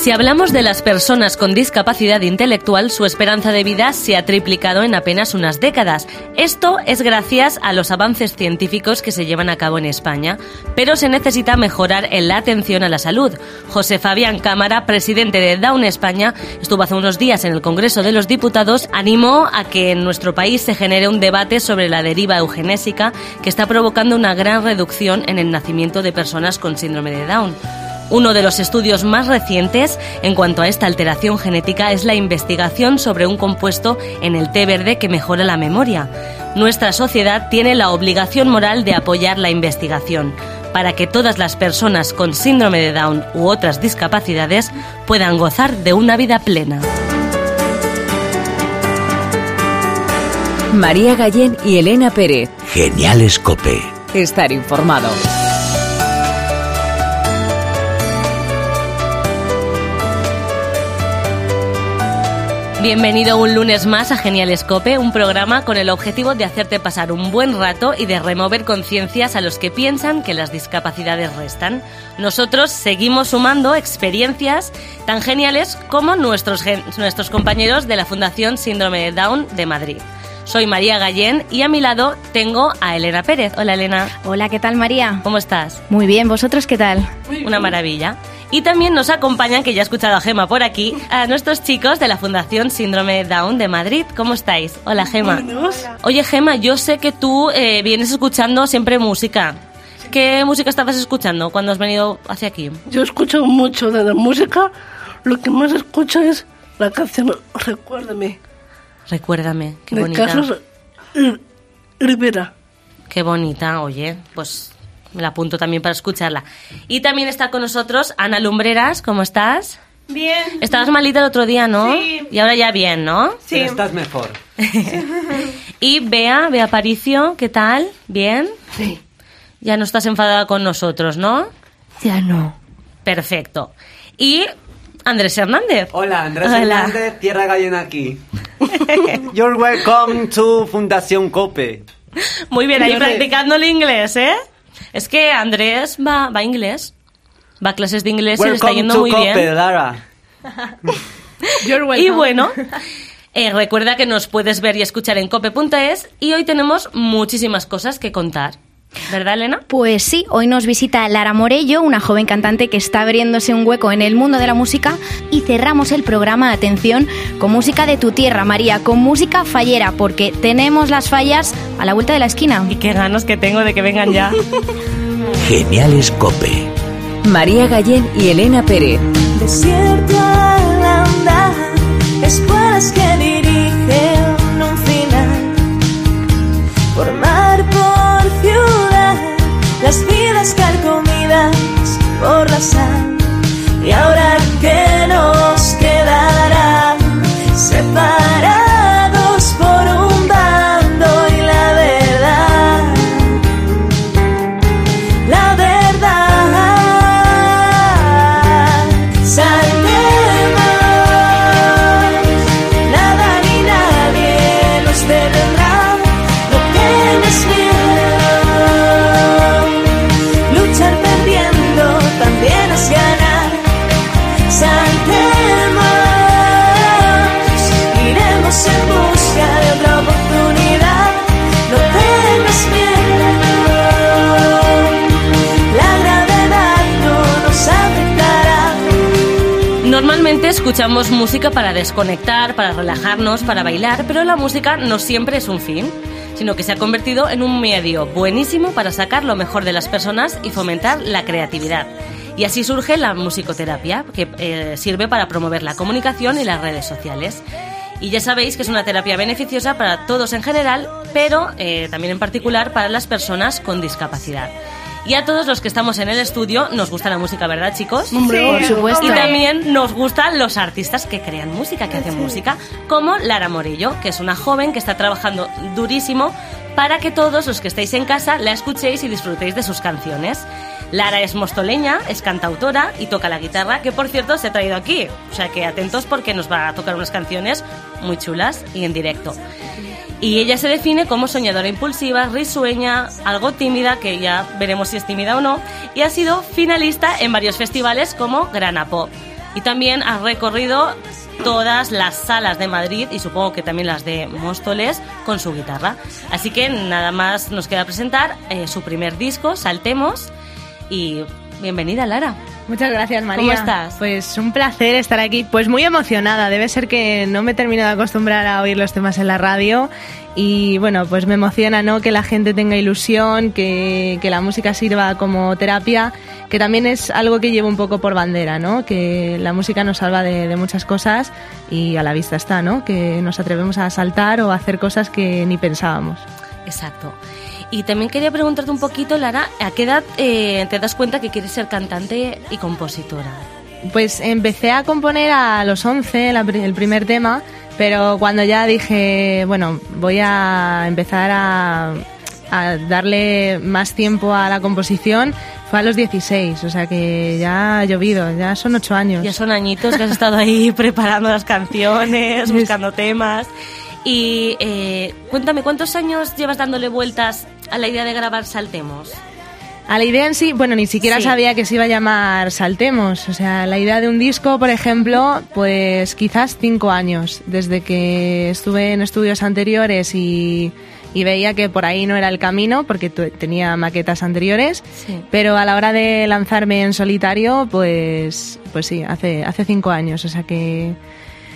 Si hablamos de las personas con discapacidad intelectual, su esperanza de vida se ha triplicado en apenas unas décadas. Esto es gracias a los avances científicos que se llevan a cabo en España, pero se necesita mejorar en la atención a la salud. José Fabián Cámara, presidente de Down España, estuvo hace unos días en el Congreso de los Diputados, animó a que en nuestro país se genere un debate sobre la deriva eugenésica que está provocando una gran reducción en el nacimiento de personas con síndrome de Down. Uno de los estudios más recientes en cuanto a esta alteración genética es la investigación sobre un compuesto en el té verde que mejora la memoria. Nuestra sociedad tiene la obligación moral de apoyar la investigación para que todas las personas con síndrome de Down u otras discapacidades puedan gozar de una vida plena. María Gallén y Elena Pérez. Genial Escope. Estar informado. Bienvenido un lunes más a Genial Escope, un programa con el objetivo de hacerte pasar un buen rato y de remover conciencias a los que piensan que las discapacidades restan. Nosotros seguimos sumando experiencias tan geniales como nuestros, nuestros compañeros de la Fundación Síndrome de Down de Madrid. Soy María Gallén y a mi lado tengo a Elena Pérez. Hola Elena. Hola, ¿qué tal María? ¿Cómo estás? Muy bien, ¿vosotros qué tal? Una maravilla. Y también nos acompañan, que ya he escuchado a Gema por aquí, a nuestros chicos de la Fundación Síndrome Down de Madrid. ¿Cómo estáis? Hola Gema. Oye Gema, yo sé que tú eh, vienes escuchando siempre música. ¿Qué música estabas escuchando cuando has venido hacia aquí? Yo escucho mucho de la música. Lo que más escucho es la canción Recuérdame. Recuérdame, qué de bonita. Carlos Rivera. Qué bonita, oye, pues me la apunto también para escucharla. Y también está con nosotros Ana Lumbreras, ¿cómo estás? Bien. Estabas malita el otro día, ¿no? Sí. Y ahora ya bien, ¿no? Sí. Pero estás mejor. Y Bea, Bea Paricio, ¿qué tal? ¿Bien? Sí. Ya no estás enfadada con nosotros, ¿no? Ya no. Perfecto. Y Andrés Hernández. Hola, Andrés Hola. Hernández, Tierra Gallena aquí. You're welcome to Fundación Cope. Muy bien, ahí practicando el inglés, ¿eh? Es que Andrés va, va a inglés. Va a clases de inglés y le está yendo to muy Cope, bien. Lara. Y bueno, eh, recuerda que nos puedes ver y escuchar en cope.es y hoy tenemos muchísimas cosas que contar. ¿Verdad, Elena? Pues sí, hoy nos visita Lara Morello, una joven cantante que está abriéndose un hueco en el mundo de la música y cerramos el programa, atención, con música de tu tierra, María, con música fallera, porque tenemos las fallas a la vuelta de la esquina. Y qué ganas que tengo de que vengan ya. Genial Escope. María Gallén y Elena Pérez. Desierto al andar, escuelas que escuchamos música para desconectar, para relajarnos, para bailar, pero la música no siempre es un fin, sino que se ha convertido en un medio buenísimo para sacar lo mejor de las personas y fomentar la creatividad. Y así surge la musicoterapia, que eh, sirve para promover la comunicación y las redes sociales. Y ya sabéis que es una terapia beneficiosa para todos en general, pero eh, también en particular para las personas con discapacidad. Y a todos los que estamos en el estudio nos gusta la música, ¿verdad, chicos? Por supuesto. Y también nos gustan los artistas que crean música, que hacen música, como Lara Morello, que es una joven que está trabajando durísimo para que todos los que estéis en casa la escuchéis y disfrutéis de sus canciones. Lara es mostoleña, es cantautora y toca la guitarra, que por cierto se ha traído aquí. O sea que atentos porque nos va a tocar unas canciones muy chulas y en directo. Y ella se define como soñadora impulsiva, risueña, algo tímida, que ya veremos si es tímida o no, y ha sido finalista en varios festivales como Grana Pop. Y también ha recorrido todas las salas de Madrid y supongo que también las de Móstoles con su guitarra. Así que nada más nos queda presentar eh, su primer disco, Saltemos. Y bienvenida, Lara. Muchas gracias, María. ¿Cómo estás? Pues un placer estar aquí. Pues muy emocionada. Debe ser que no me he terminado de acostumbrar a oír los temas en la radio. Y bueno, pues me emociona, ¿no? Que la gente tenga ilusión, que, que la música sirva como terapia, que también es algo que llevo un poco por bandera, ¿no? Que la música nos salva de, de muchas cosas y a la vista está, ¿no? Que nos atrevemos a saltar o a hacer cosas que ni pensábamos. Exacto. Y también quería preguntarte un poquito, Lara, ¿a qué edad eh, te das cuenta que quieres ser cantante y compositora? Pues empecé a componer a los 11, la pri- el primer tema, pero cuando ya dije, bueno, voy a empezar a, a darle más tiempo a la composición, fue a los 16, o sea que ya ha llovido, ya son 8 años. Ya son añitos que has estado ahí preparando las canciones, buscando temas. Y eh, cuéntame, ¿cuántos años llevas dándole vueltas a la idea de grabar Saltemos? A la idea en sí, bueno, ni siquiera Sí. sabía que se iba a llamar Saltemos. O sea, la idea de un disco, por ejemplo, pues quizás cinco años, desde que estuve en estudios anteriores y, y veía que por ahí no era el camino, porque tenía maquetas anteriores. Sí. Pero a la hora de lanzarme en solitario, pues, pues sí, hace, hace cinco años. O sea que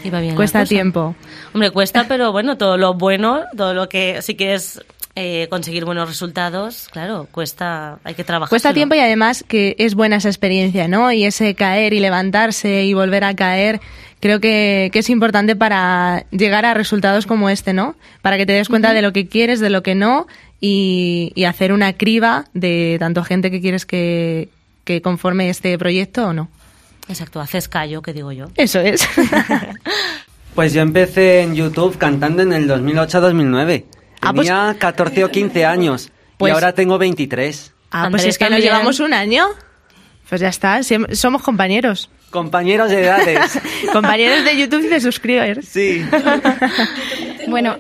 Iba bien cuesta tiempo. Hombre, cuesta, pero bueno, todo lo bueno, todo lo que si quieres eh, conseguir buenos resultados, claro, cuesta, hay que trabajar. Cuesta tiempo y además que es buena esa experiencia, ¿no? Y ese caer y levantarse y volver a caer, creo que, que es importante para llegar a resultados como este, ¿no? Para que te des cuenta de lo que quieres, de lo que no y, y hacer una criba de tanto gente que quieres que, que conforme este proyecto o no. Exacto, haces callo, que digo yo. Eso es. Pues yo empecé en YouTube cantando en el 2008-2009. Ah, pues- Tenía 14 o 15 años Pues- y ahora tengo 23. ah, pues es que nos llevamos un año. Pues ya está, somos compañeros. Compañeros de edades. compañeros de YouTube y de suscribers. sí. Bueno,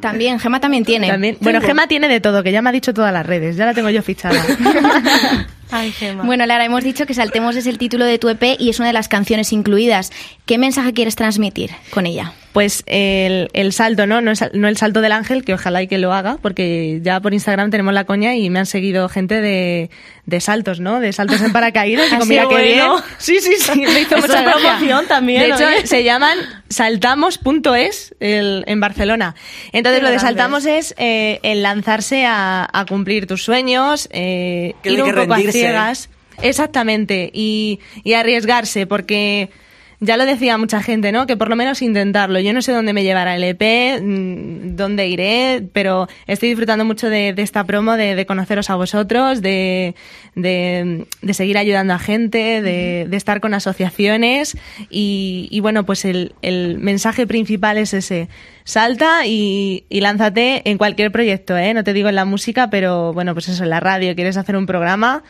también, Gema también tiene. También. Bueno, Gema tiene de todo, que ya me ha dicho todas las redes, ya la tengo yo fichada. Ay. Bueno, Lara, hemos dicho que Saltemos es el título de tu EP y es una de las canciones incluidas. ¿Qué mensaje quieres transmitir con ella? Pues el, el salto, ¿no? No, es- no el salto del ángel, que ojalá y que lo haga, porque ya por Instagram tenemos la coña y me han seguido gente de, de saltos, ¿no? De saltos en paracaídas. Digo, Así mira qué bien. bueno. Sí, sí, sí, me hizo mucha promoción también, De hecho, oye. se llaman saltamos.es en Barcelona. Entonces, Qué lo de saltamos es eh, el lanzarse a, a cumplir tus sueños, eh, no ir un poco a ciegas. Exactamente, y, y arriesgarse, porque ya lo decía mucha gente, ¿no? Que por lo menos intentarlo. Yo no sé dónde me llevará el EP, mm, dónde iré, pero estoy disfrutando mucho de, de esta promo, de, de conoceros a vosotros, de, de, de seguir ayudando a gente, de, de estar con asociaciones y, y bueno, pues el, el mensaje principal es ese. Salta y, y lánzate en cualquier proyecto, ¿eh? No te digo en la música, pero bueno, pues eso, en la radio, quieres hacer un programa,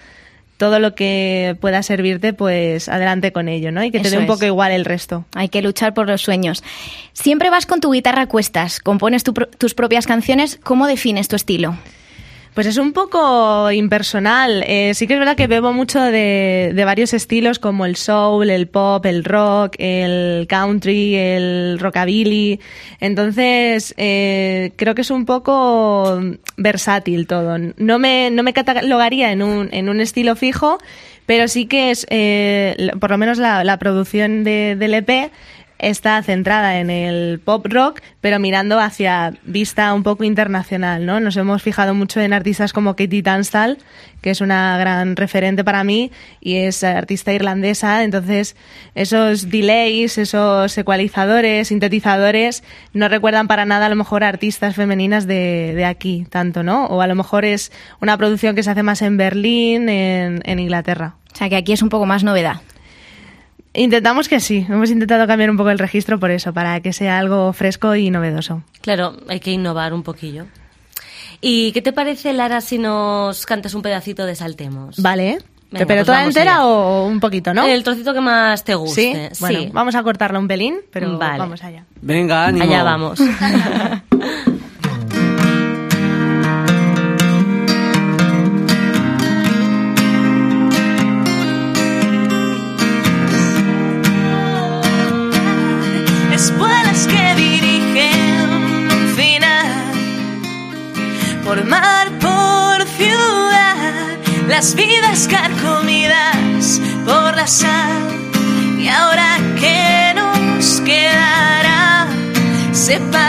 todo lo que pueda servirte, pues adelante con ello, ¿no? Y que te Eso dé un es. poco igual el resto. Hay que luchar por los sueños. Siempre vas con tu guitarra a cuestas, compones tu pro- tus propias canciones. ¿Cómo defines tu estilo? Pues es un poco impersonal. Eh, sí que es verdad que bebo mucho de, de varios estilos como el soul, el pop, el rock, el country, el rockabilly. Entonces, eh, creo que es un poco versátil todo. No me, no me catalogaría en un, en un estilo fijo, pero sí que es, eh, por lo menos la, la producción de, del EP está centrada en el pop rock, pero mirando hacia vista un poco internacional, ¿no? Nos hemos fijado mucho en artistas como Katie Tunstall, que es una gran referente para mí y es artista irlandesa, entonces esos delays, esos ecualizadores, sintetizadores no recuerdan para nada a lo mejor a artistas femeninas de, de aquí, tanto, ¿no? O a lo mejor es una producción que se hace más en Berlín, en, en Inglaterra. O sea, que aquí es un poco más novedad. Intentamos que sí, hemos intentado cambiar un poco el registro por eso, para que sea algo fresco y novedoso. Claro, hay que innovar un poquillo. ¿Y qué te parece, Lara, si nos cantas un pedacito de Saltemos? Vale. Venga, ¿Pero pues toda entera allá. o un poquito, no? El trocito que más te sí. guste. Bueno, sí. vamos a cortarla un pelín, pero Vale. vamos allá. Venga, ánimo. Allá vamos. las vidas carcomidas por la sal. Y ahora que nos quedará separados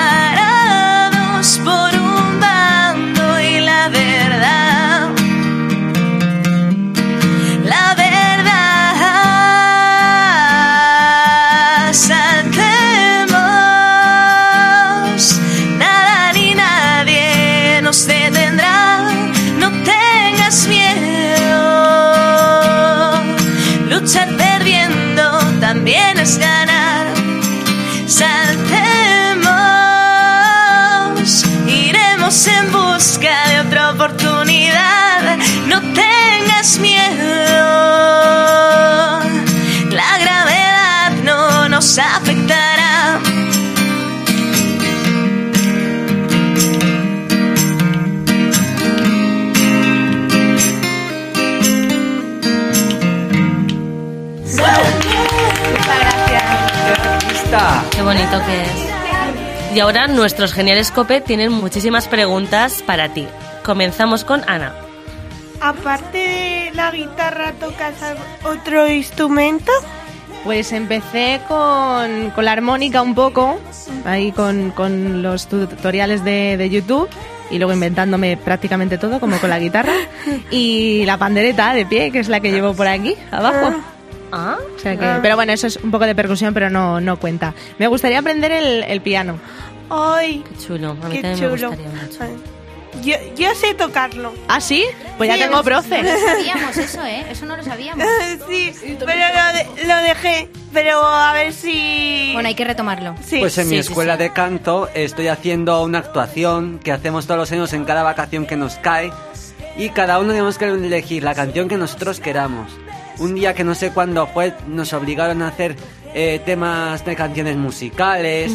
nuestros geniales Cope tienen muchísimas preguntas para ti. Comenzamos con Ana. Aparte de la guitarra, ¿tocas otro instrumento? Pues empecé con, con la armónica un poco, ahí con, con los tutoriales de, de YouTube y luego inventándome prácticamente todo, como con la guitarra. Y la pandereta de pie, que es la que llevo por aquí, abajo. Ah, O sea que- pero bueno, eso es un poco de percusión, pero no, no cuenta. Me gustaría aprender el, el piano. ¡Ay! qué chulo. A mí ¡Qué también me chulo! gustaría mucho. Ay. Yo, yo sé tocarlo. ¿Ah, sí? Pues ya tengo profe. No lo sabíamos eso, ¿eh? Eso no lo sabíamos. sí, pero lo, de- lo dejé. Pero a ver si... Bueno, hay que retomarlo. Sí. Pues en mi Sí, escuela sí. de canto estoy haciendo una actuación que hacemos todos los años en cada vacación que nos cae y cada uno tenemos que elegir la canción que nosotros queramos. Un día que no sé cuándo fue, nos obligaron a hacer eh, temas de canciones musicales,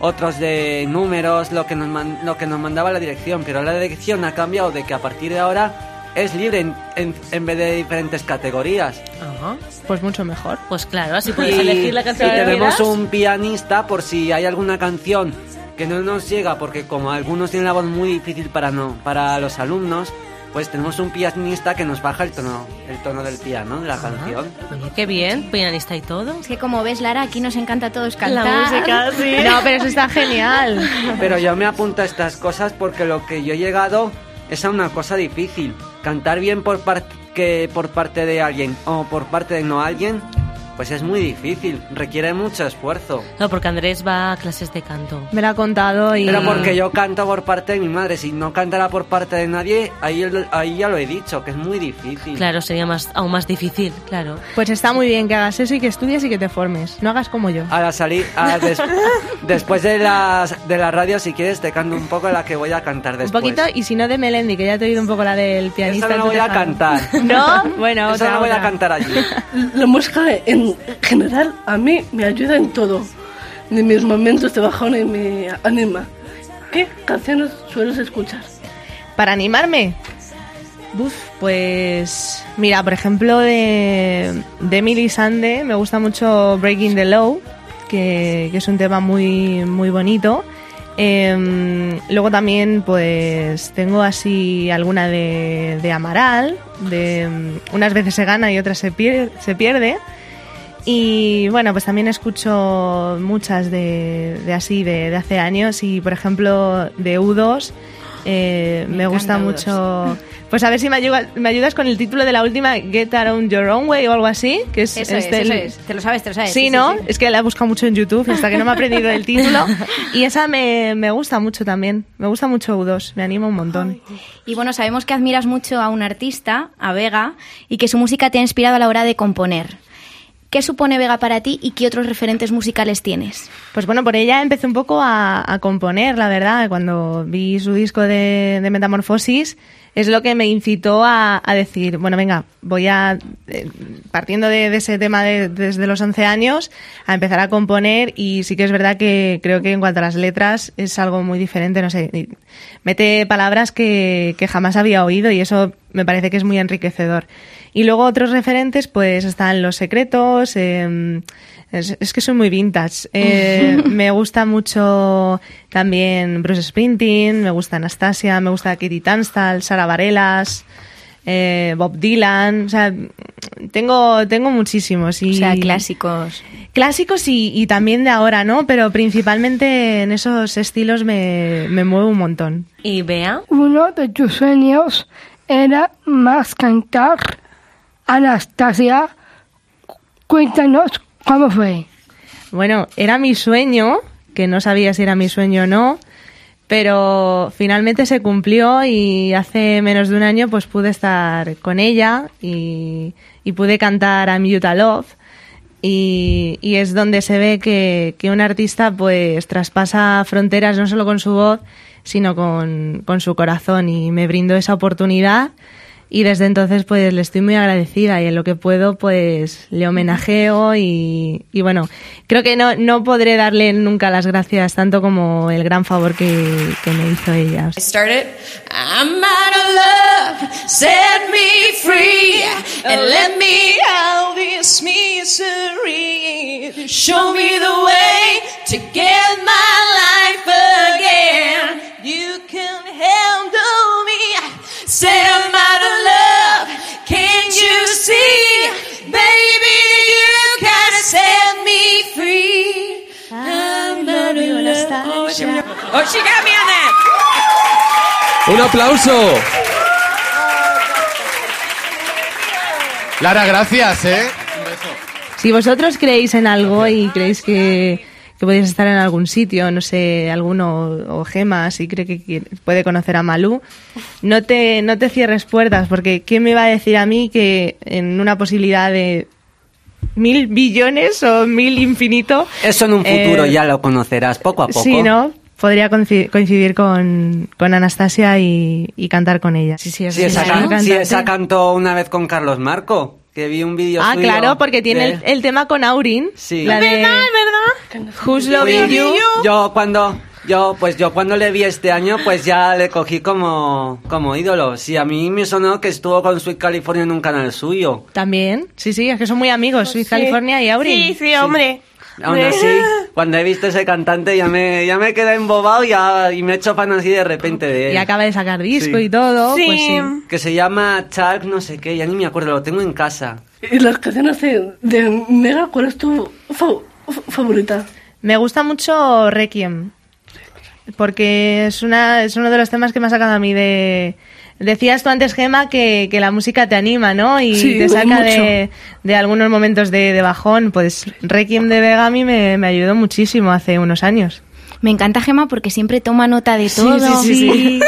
otros de números, lo que, nos man- lo que nos mandaba la dirección, pero la dirección ha cambiado de que a partir de ahora es libre en, en- en vez de diferentes categorías. Ajá. Pues mucho mejor. Pues claro, así puedes Y- elegir la canción y que tenemos un pianista por si hay alguna canción que no nos llega, porque como algunos tienen la voz muy difícil para no para los alumnos, pues tenemos un pianista que nos baja el tono el tono del piano de la canción. Oye, qué bien, pianista y todo. Es que como ves, Lara, aquí nos encanta a todos La cantar. música, sí. No, pero eso está genial. Pero yo me apunto a estas cosas porque lo que yo he llegado es a una cosa difícil. Cantar bien por parte que por parte de alguien o por parte de no alguien, pues es muy difícil, requiere mucho esfuerzo. No, porque Andrés va a clases de canto. Me lo ha contado y... Pero porque yo canto por parte de mi madre, si no cantara por parte de nadie, ahí, ahí ya lo he dicho, que es muy difícil. Claro, sería más, aún más difícil, claro. Pues está muy bien que hagas eso y que estudies y que te formes. No hagas como yo. A la salir, a des- después de, las, de la radio, si quieres, te canto un poco la que voy a cantar Un después. poquito, y si no de Melendi, que ya te he oído un poco la del pianista. Esa no la voy a cantar. ¿No? Bueno, Eso otra, no voy a otra. cantar allí. La música en general a mí me ayuda en todo. En mis momentos de bajón y me anima. ¿Qué canciones sueles escuchar? Para animarme. Uf, pues mira, por ejemplo de, de Emily Sande me gusta mucho Breaking the Law, que, que es un tema muy, muy bonito. Em, luego también pues tengo así alguna de, de Amaral, de em, unas veces se gana y otras se pierde, se pierde. Y bueno, pues también escucho muchas de, de así, de, de hace años. Y por ejemplo, de U2, eh, me, Me gusta mucho. Pues a ver si me, ayuda- me ayudas con el título de la última, Get Around Your Own Way o algo así. Que es, Eso es, del- eso es. Te lo sabes, te lo sabes. Sí, ¿no? Es que la he buscado mucho en YouTube hasta que no me he aprendido el título. Y esa me, me gusta mucho también. Me gusta mucho U2, me anima un montón. Y bueno, sabemos que admiras mucho a un artista, a Vega, y que su música te ha inspirado a la hora de componer. ¿Qué supone Vega para ti y qué otros referentes musicales tienes? Pues bueno, por ella empecé un poco a, componer, la verdad. Cuando vi su disco de, Metamorfosis, es lo que me incitó a, decir, bueno, venga, voy a, eh, partiendo de, ese tema de- desde los 11 años, a empezar a componer y sí que es verdad que creo que en cuanto a las letras es algo muy diferente, no sé, mete palabras que, que jamás había oído y eso me parece que es muy enriquecedor. Y luego otros referentes, pues están Los Secretos, em, es, es que soy muy vintage. Eh, me gusta mucho también Bruce Springsteen, me gusta Anastasia, me gusta Kitty Tunstall, Sara Bareilles. eh, Bob Dylan, o sea, tengo, tengo muchísimos. Y, O sea, clásicos. Clásicos y, y también de ahora, ¿no? Pero principalmente en esos estilos me, me muevo un montón. ¿Y Bea? Uno de tus sueños era más cantar. Anastasia, cuéntanos cómo fue. Bueno, era mi sueño, que no sabía si era mi sueño o no, pero finalmente se cumplió y hace menos de un año pues pude estar con ella y, y pude cantar I'm Utah Love y, y es donde se ve que, un artista pues traspasa fronteras no solo con su voz sino con, con su corazón y me brindó esa oportunidad y desde entonces pues le estoy muy agradecida y en lo que puedo pues le homenajeo y, bueno, creo que no, no podré darle nunca las gracias tanto como el gran favor que, que me hizo ella. You can handle Say I'm out of love. Can't you see, baby? You can set me free. I'm out of love. Oh, she, oh, she got me on that. ¡Un aplauso! Lara, gracias, ¿eh? Si vosotros creéis en algo y creéis que, que podéis estar en algún sitio, no sé, alguno o Gema, si cree que puede conocer a Malú, no te, no te cierres puertas, porque ¿quién me va a decir a mí que en una posibilidad de mil billones o mil infinito... Eso en un futuro eh, ya lo conocerás poco a poco. Sí, ¿no? Podría coincidir, con, con Anastasia y, y cantar con ella. Sí, sí, Sí, esa, can- sí, esa cantó una vez con Carlos Marco, que vi un vídeo Ah, suyo claro, porque tiene de- el, el tema con Aurin. Sí. La de ¿Verdad? Who's Loving You. Yo cuando yo pues yo cuando le vi este año pues ya le cogí como como ídolo. Sí, a mí me sonó que estuvo con Sweet California en un canal suyo. También, sí, sí, es que son muy amigos, Sweet California y Aurin. Sí, sí, hombre. Aún así, cuando he visto ese cantante ya me ya me quedé embobado ya, y me he hecho fan así de repente de él. Y acaba de sacar disco Sí. y todo, Sí. pues sí. Que se llama Chuck no sé qué, ya ni me acuerdo, lo tengo en casa. Y las canciones de, de Mega, ¿cuál es tu fa- fa- favorita? Me gusta mucho Requiem, porque es, una, es uno de los temas que me ha sacado a mí de... Decías tú antes, Gema, que, que la música te anima, ¿no? Y Sí, te saca de, de algunos momentos de, de bajón. Pues Requiem de Vega a mí me, me ayudó muchísimo hace unos años. Me encanta Gema porque siempre toma nota de todo. Sí, sí, sí.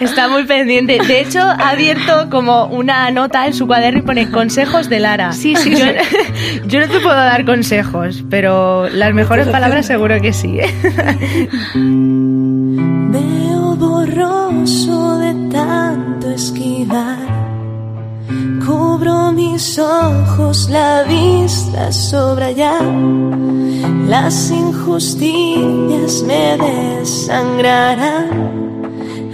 Está muy pendiente. De hecho, ha abierto como una nota en su cuaderno y pone consejos de Lara. Sí, sí, Yo, sí. yo no te puedo dar consejos, pero las mejores palabras seguro que sí. ¿eh? Veo borroso de tanto esquivar. Cubro mis ojos, la vista sobra ya. Las injusticias me desangrarán.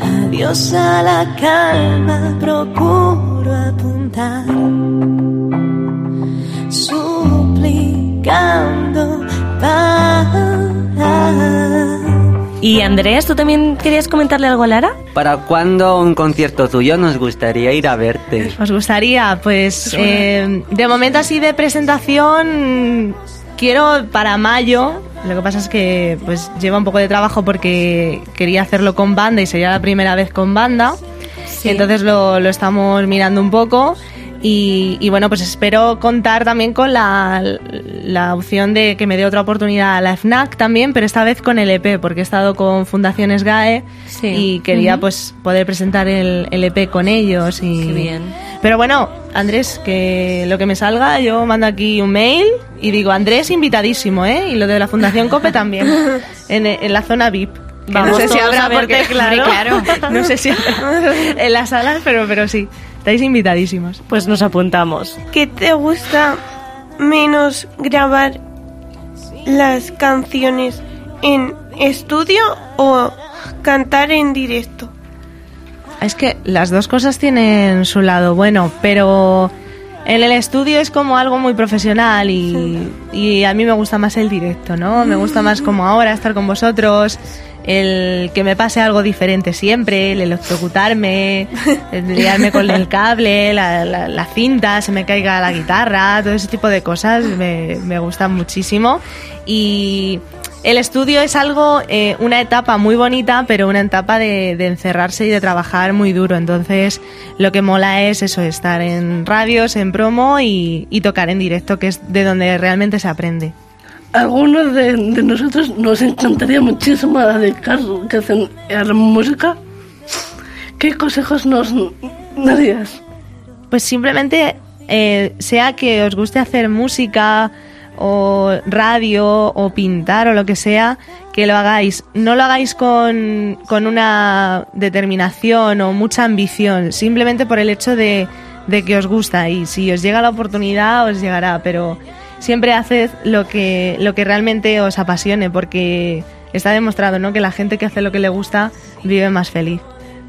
Adiós a la calma, procuro apuntar. Suplicando paz. Y Andrés, ¿tú también querías comentarle algo a Lara? ¿Para cuándo un concierto tuyo nos gustaría ir a verte? ¿Os gustaría? Pues eh, de momento así de presentación quiero para mayo. Lo que pasa es que pues lleva un poco de trabajo porque quería hacerlo con banda y sería la primera vez con banda. Entonces lo, lo estamos mirando un poco. Y, y bueno, pues espero contar también con la, la opción de que me dé otra oportunidad a la FNAC también, pero esta vez con el EP, porque he estado con Fundaciones GAE Sí. y quería pues poder presentar el, el EP con ellos. Y... Qué bien. Pero bueno, Andrés, que lo que me salga, yo mando aquí un mail y digo, Andrés invitadísimo, ¿eh? Y lo de la Fundación COPE también, en, en la zona VIP. Vamos no sé si habrá porque, claro, claro. no sé si habrá en las salas, pero, pero sí, estáis invitadísimos. Pues nos apuntamos. ¿Qué te gusta menos grabar las canciones en estudio o cantar en directo? Es que las dos cosas tienen su lado bueno, pero En el estudio es como algo muy profesional y, y a mí me gusta más el directo, ¿no? Me gusta más como ahora estar con vosotros, el que me pase algo diferente siempre, el electrocutarme, el liarme con el cable, la, cinta, se me caiga la guitarra, todo ese tipo de cosas me, me gustan muchísimo. Y el estudio es algo, eh, una etapa muy bonita, pero una etapa de, de encerrarse y de trabajar muy duro. Entonces, lo que mola es eso, estar en radios, en promo y, y tocar en directo, que es de donde realmente se aprende. Algunos de, nosotros nos encantaría muchísimo dedicar que hacen a la música. ¿Qué consejos nos darías? Pues simplemente, eh, sea que os guste hacer música o radio o pintar o lo que sea, que lo hagáis. No lo hagáis con, con una determinación o mucha ambición, simplemente por el hecho de, de que os gusta y si os llega la oportunidad os llegará, pero siempre haced lo que, lo que realmente os apasione porque está demostrado ¿no? que la gente que hace lo que le gusta vive más feliz.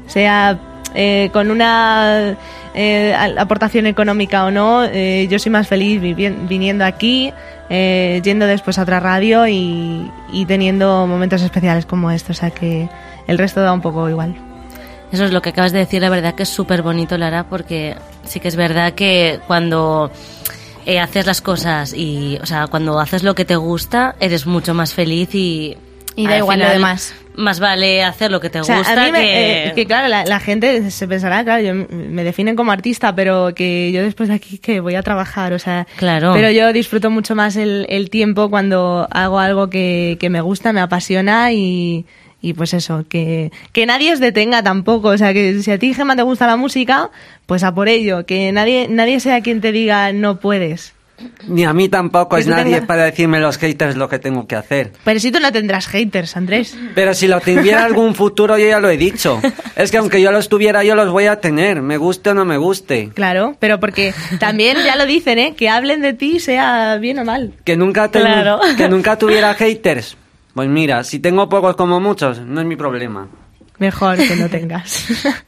Sea eh, con una eh, aportación económica o no, eh, yo soy más feliz viniendo aquí, yendo después a otra radio y, y teniendo momentos especiales como estos, o sea que el resto da un poco igual. Eso es lo que acabas de decir, la verdad que es súper bonito, Lara, porque sí que es verdad que cuando eh, haces las cosas y, o sea, cuando haces lo que te gusta, eres mucho más feliz y... Y da al igual lo demás. Más vale hacer lo que te O sea, gusta a mí me- que... eh, que claro, la, la gente se pensará, claro, yo, me definen como artista, pero que yo después de aquí que voy a trabajar, o sea, Claro. pero yo disfruto mucho más el, el tiempo cuando hago algo que, que me gusta, me apasiona y, y pues eso, que, que nadie os detenga tampoco, o sea, que si a ti, Gemma, te gusta la música, pues a por ello, que nadie, nadie sea quien te diga no puedes. Ni a mí tampoco es nadie para decirme los haters lo que tengo que hacer. Pero si tú no tendrás haters, Andrés. Pero si lo tuviera algún futuro, yo ya lo he dicho. Es que aunque yo los tuviera, yo los voy a tener, me guste o no me guste. Claro, pero porque también ya lo dicen, ¿eh? Que hablen de ti, sea bien o mal. Que nunca, ten- Claro. que nunca tuviera haters. Pues mira, si tengo pocos como muchos, no es mi problema. Mejor que no tengas.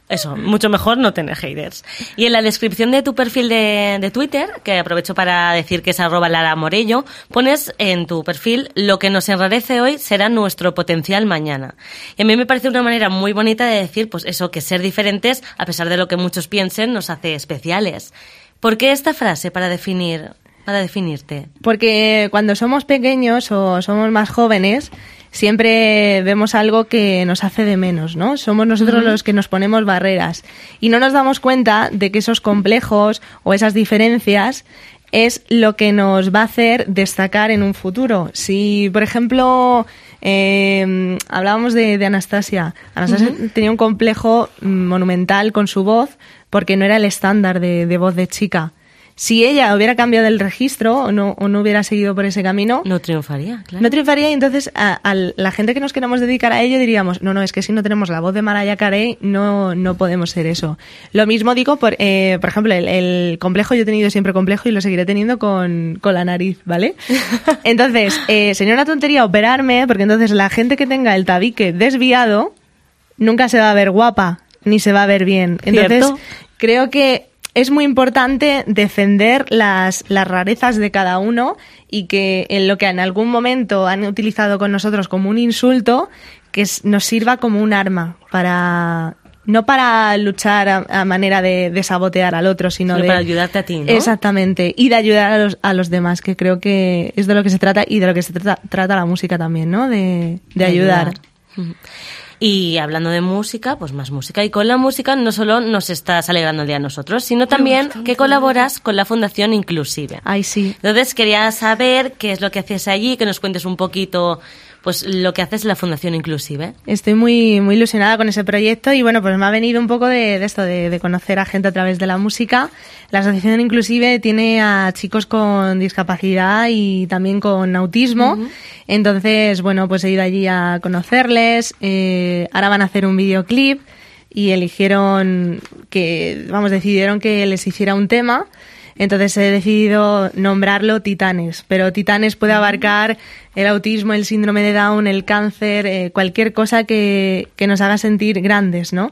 Eso, mucho mejor no tener haters. Y en la descripción de tu perfil de, de Twitter, que aprovecho para decir que es arroba Lara Morello, pones en tu perfil lo que nos enrarece hoy será nuestro potencial mañana. Y a mí me parece una manera muy bonita de decir, pues eso, que ser diferentes, a pesar de lo que muchos piensen, nos hace especiales. ¿Por qué esta frase para definir, para definirte? Porque cuando somos pequeños o somos más jóvenes, siempre vemos algo que nos hace de menos, ¿no? Somos nosotros los que nos ponemos barreras y no nos damos cuenta de que esos complejos o esas diferencias es lo que nos va a hacer destacar en un futuro. Si, por ejemplo, eh, hablábamos de, de Anastasia. Anastasia tenía un complejo mm, monumental con su voz porque no era el estándar de, de voz de chica. Si ella hubiera cambiado el registro o no, o no hubiera seguido por ese camino, No triunfaría, claro. no triunfaría y entonces a, a la gente que nos queramos dedicar a ello diríamos, no, no, es que si no tenemos la voz de Mariah Carey no, no podemos ser eso. Lo mismo digo, por, eh, por ejemplo, el, el complejo, yo he tenido siempre complejo y lo seguiré teniendo con, con la nariz, ¿vale? Entonces, eh, sería una tontería operarme porque entonces la gente que tenga el tabique desviado nunca se va a ver guapa ni se va a ver bien. Entonces, Cierto. creo que es muy importante defender las, las rarezas de cada uno y que en lo que en algún momento han utilizado con nosotros como un insulto, que nos sirva como un arma para no para luchar a, a manera de, de sabotear al otro, sino Sino de para ayudarte a ti, ¿no? Exactamente, y de ayudar a los, a los demás, que creo que es de lo que se trata y de lo que se trata, trata la música también, ¿no? De, de ayudar. Y hablando de música, pues más música. Y con la música no solo nos estás alegrando el día a nosotros, sino también que colaboras con la Fundación Inclusive. Ay, sí. Entonces quería saber qué es lo que haces allí, que nos cuentes un poquito pues lo que haces en la Fundación Inclusive. Estoy muy, muy ilusionada con ese proyecto y bueno, pues me ha venido un poco de, de esto, de, de conocer a gente a través de la música. La Asociación Inclusive tiene a chicos con discapacidad y también con autismo. Entonces, bueno, pues he ido allí a conocerles. eh, ahora van a hacer un videoclip y eligieron que, vamos, decidieron que les hiciera un tema. Entonces he decidido nombrarlo Titanes, pero Titanes puede abarcar el autismo, el síndrome de Down, el cáncer, eh, cualquier cosa que, que nos haga sentir grandes, ¿no?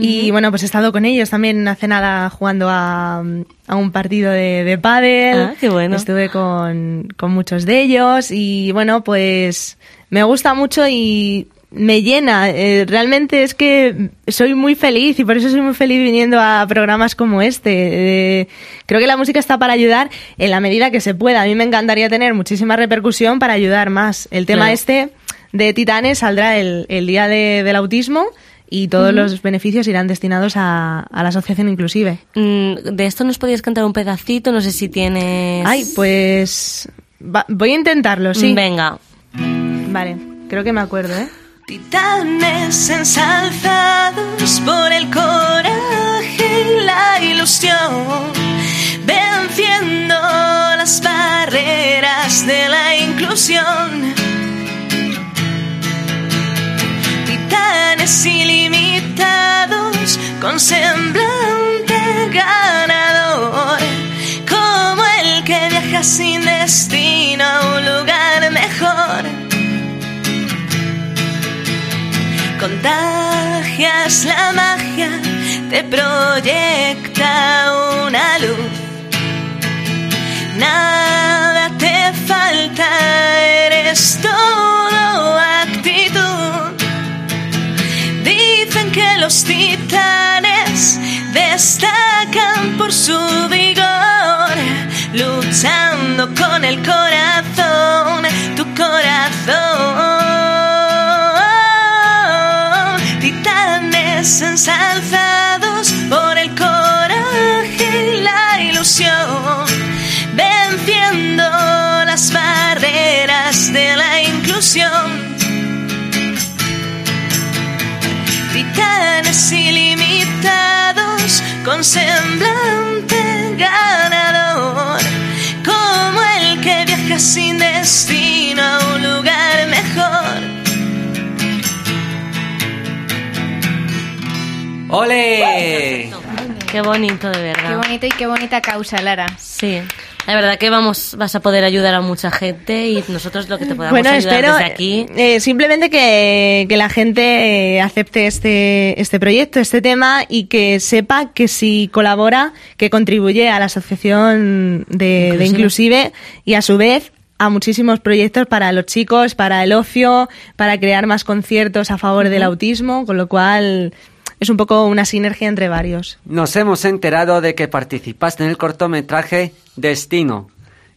Y bueno, pues he estado con ellos también hace nada jugando a, a un partido de, de pádel. Ah, qué bueno. Estuve con, con muchos de ellos y bueno, pues me gusta mucho y me llena. Eh, realmente es que soy muy feliz y por eso soy muy feliz viniendo a programas como este. Eh, creo que la música está para ayudar en la medida que se pueda. A mí me encantaría tener muchísima repercusión para ayudar más. El tema Claro. este de Titanes saldrá el, el día de- del autismo y todos los beneficios irán destinados a, a la asociación inclusive. Mm, De esto nos podías cantar un pedacito, no sé si tienes... Ay, pues va- voy a intentarlo, sí. Venga. Vale, creo que me acuerdo, ¿eh? Titanes ensalzados por el coraje y la ilusión, venciendo las barreras de la inclusión. Titanes ilimitados con semblante ganador, como el que viaja sin destino a un lugar Contagias la magia, te proyecta una luz. Nada te falta, eres todo actitud. Dicen que los titanes destacan por su vigor, luchando con el corazón, tu corazón. Ensalzados por el coraje y la ilusión, venciendo las barreras de la inclusión. Titanes ilimitados con semblante ganador, como el que viaja sin destino a un lugar mejor. ¡Ole! Qué bonito, de Qué verdad. bonito y qué bonita causa, Lara. Sí. La verdad que vamos, vas a poder ayudar a mucha gente y nosotros lo que te podamos Bueno, ayudar espero desde aquí. eh, simplemente que, que la gente eh, acepte este, este proyecto, este tema y que sepa que si colabora, que contribuye a la asociación de, de Inclusive y a su vez a muchísimos proyectos para los chicos, para el ocio, para crear más conciertos a favor del autismo, con lo cual es un poco una sinergia entre varios. Nos hemos enterado de que participaste en el cortometraje Destino.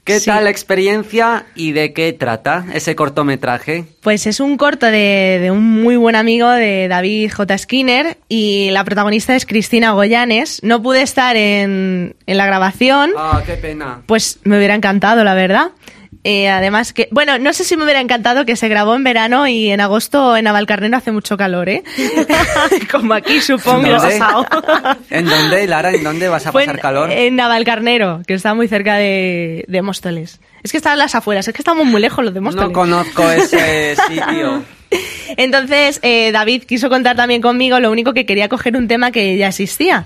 ¿Qué Sí. tal la experiencia y de qué trata ese cortometraje? Pues es un corto de, de un muy buen amigo de David J. Skinner y la protagonista es Cristina Goyanes. No pude estar en, en la grabación, Ah, qué pena. pues me hubiera encantado, la verdad. Eh, además que, bueno, no sé si me hubiera encantado que se grabó en verano y en agosto en Navalcarnero hace mucho calor, ¿eh? Como aquí supongo. ¿En dónde? ¿En dónde, Lara? ¿En dónde vas a pasar en- calor? En Navalcarnero, que está muy cerca de, de Móstoles. Es que están las afueras, es que estamos muy lejos los de Móstoles. No conozco ese sitio. Entonces, eh, David quiso contar también conmigo, lo único que quería coger un tema que ya existía.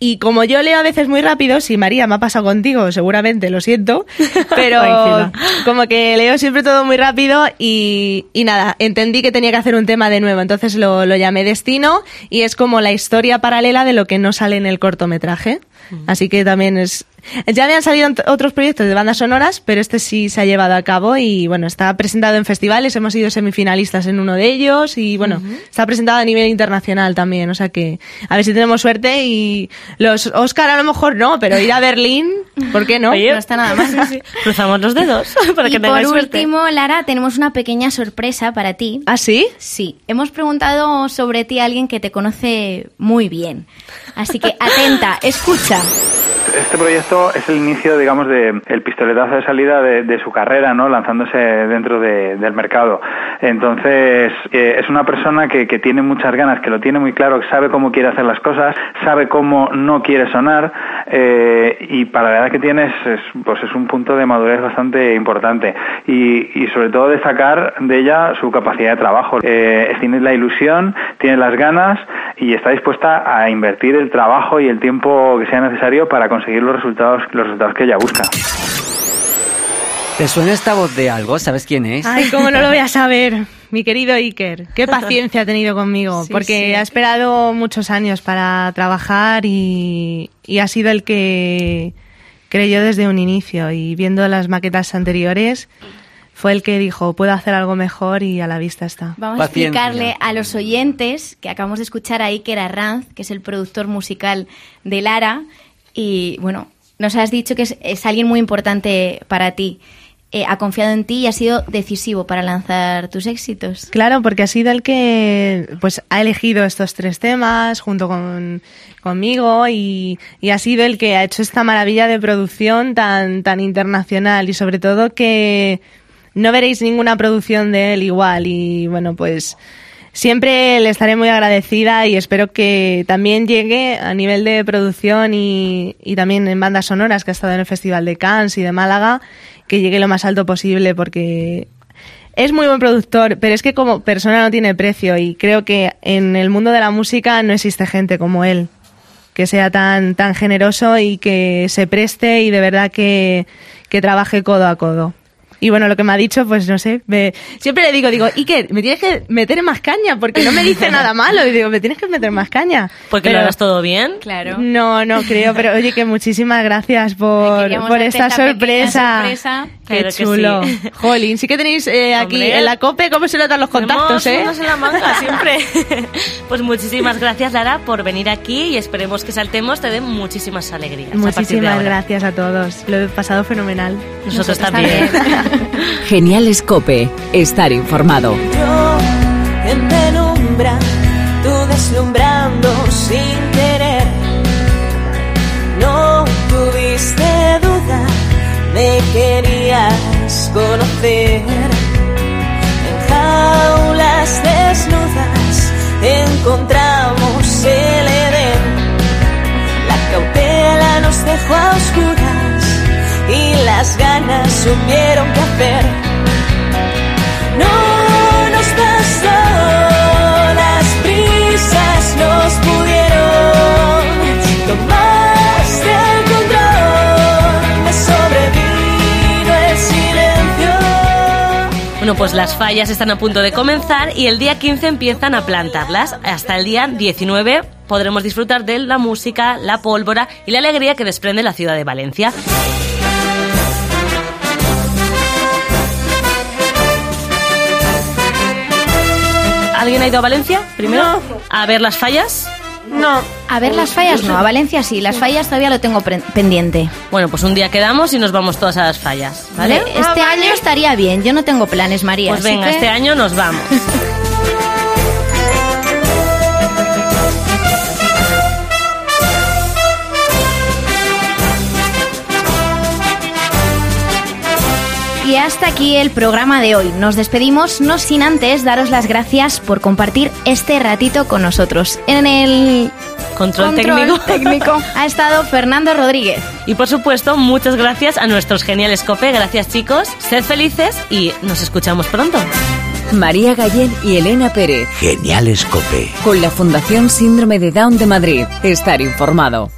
Y como yo leo a veces muy rápido, si María me ha pasado contigo, seguramente, lo siento, pero como que leo siempre todo muy rápido y, y nada, entendí que tenía que hacer un tema de nuevo, entonces lo, lo llamé Destino y es como la historia paralela de lo que no sale en el cortometraje. Así que también es... Ya habían salido ot- otros proyectos de bandas sonoras, pero este sí se ha llevado a cabo y bueno, está presentado en festivales, hemos sido semifinalistas en uno de ellos y bueno, está presentado a nivel internacional también, o sea que a ver si tenemos suerte y los Oscar a lo mejor no, pero ir a Berlín, ¿por qué no? Oye, no está nada mal. Cruzamos los dedos para y que por tengáis suerte. último, Lara, tenemos una pequeña sorpresa para ti. ¿Ah, sí? Sí, hemos preguntado sobre ti a alguien que te conoce muy bien. Así que atenta, escucha. Este proyecto es el inicio, digamos, de el pistoletazo de salida de, de su carrera, ¿no? Lanzándose dentro de- del mercado. Entonces, eh, es una persona que, tiene muchas ganas, que lo tiene muy claro, que sabe cómo quiere hacer las cosas, sabe cómo no quiere sonar, eh, y para la edad que tienes, es, pues es un punto de madurez bastante importante. Y, y sobre todo destacar de ella su capacidad de trabajo. Eh, tiene la ilusión, tiene las ganas y está dispuesta a invertir el trabajo y el tiempo que sea necesario para conseguir los resultados, los resultados que ella busca. ¿Te suena esta voz de algo? ¿Sabes quién es? Ay, cómo no lo voy a saber. mi querido Iker, qué paciencia ha tenido conmigo, Sí, porque sí. ha esperado muchos años para trabajar y, y ha sido el que creyó desde un inicio y viendo las maquetas anteriores fue el que dijo, puedo hacer algo mejor y a la vista está. Vamos a explicarle a los oyentes que acabamos de escuchar a Iker Arranz, que es el productor musical de Lara, y bueno, nos has dicho que es, es alguien muy importante para ti. Eh, ha confiado en ti y ha sido decisivo para lanzar tus éxitos. Claro, porque ha sido el que pues ha elegido estos tres temas junto con, conmigo y, y ha sido el que ha hecho esta maravilla de producción tan, tan internacional y sobre todo que no veréis ninguna producción de él igual y bueno pues siempre le estaré muy agradecida y espero que también llegue a nivel de producción y, y también en bandas sonoras que ha estado en el Festival de Cannes y de Málaga que llegue lo más alto posible porque es muy buen productor, pero es que como persona no tiene precio y creo que en el mundo de la música no existe gente como él que sea tan tan generoso y que se preste y de verdad que, que trabaje codo a codo. Y bueno, lo que me ha dicho, pues no sé, me- siempre le digo, digo, Iker, me tienes que meter más caña, porque no me dice nada malo. Y digo, me tienes que meter más caña. Porque lo hagas todo bien. Claro. No, no creo, pero oye, que muchísimas gracias por, por esta, esta pequeña sorpresa. sorpresa. Qué Claro que chulo. sí. Jolín, sí que tenéis eh, aquí Hombre. en la COPE, ¿cómo se notan los contactos, Tenemos eh? en la manga siempre. pues muchísimas gracias, Lara, por venir aquí y esperemos que Saltemos te den muchísimas alegrías. a Muchísimas ahora. gracias a todos. Lo he pasado fenomenal. Nosotros también. Geniales Cope. Estar informado. Yo en penumbra, tú deslumbrando me querías conocer. En jaulas desnudas encontramos el Edén. La cautela nos dejó a oscuras y las ganas supieron qué hacer. No nos bastó, las prisas nos Bueno, pues las fallas están a punto de comenzar y el día 15 empiezan a plantarlas. Hasta el día 19 podremos disfrutar de la música, la pólvora y la alegría que desprende la ciudad de Valencia. ¿Alguien ha ido a Valencia primero? ¿A ver las fallas? No. A ver las fallas, no. A Valencia sí. Las fallas todavía lo tengo pendiente. Bueno, pues un día quedamos y nos vamos todas a las fallas, ¿vale? ¿Vale? Este año estaría bien. Yo no tengo planes, María. Pues venga, que- este año nos vamos. hasta aquí el programa de hoy. Nos despedimos, no sin antes daros las gracias por compartir este ratito con nosotros. En el Control, control técnico. técnico ha estado Fernando Rodríguez. Y por supuesto, muchas gracias a nuestros geniales COPE. Gracias chicos, sed felices y nos escuchamos pronto. María Gallén y Elena Pérez. Geniales Cope. Con la Fundación Síndrome de Down de Madrid. Estar informado.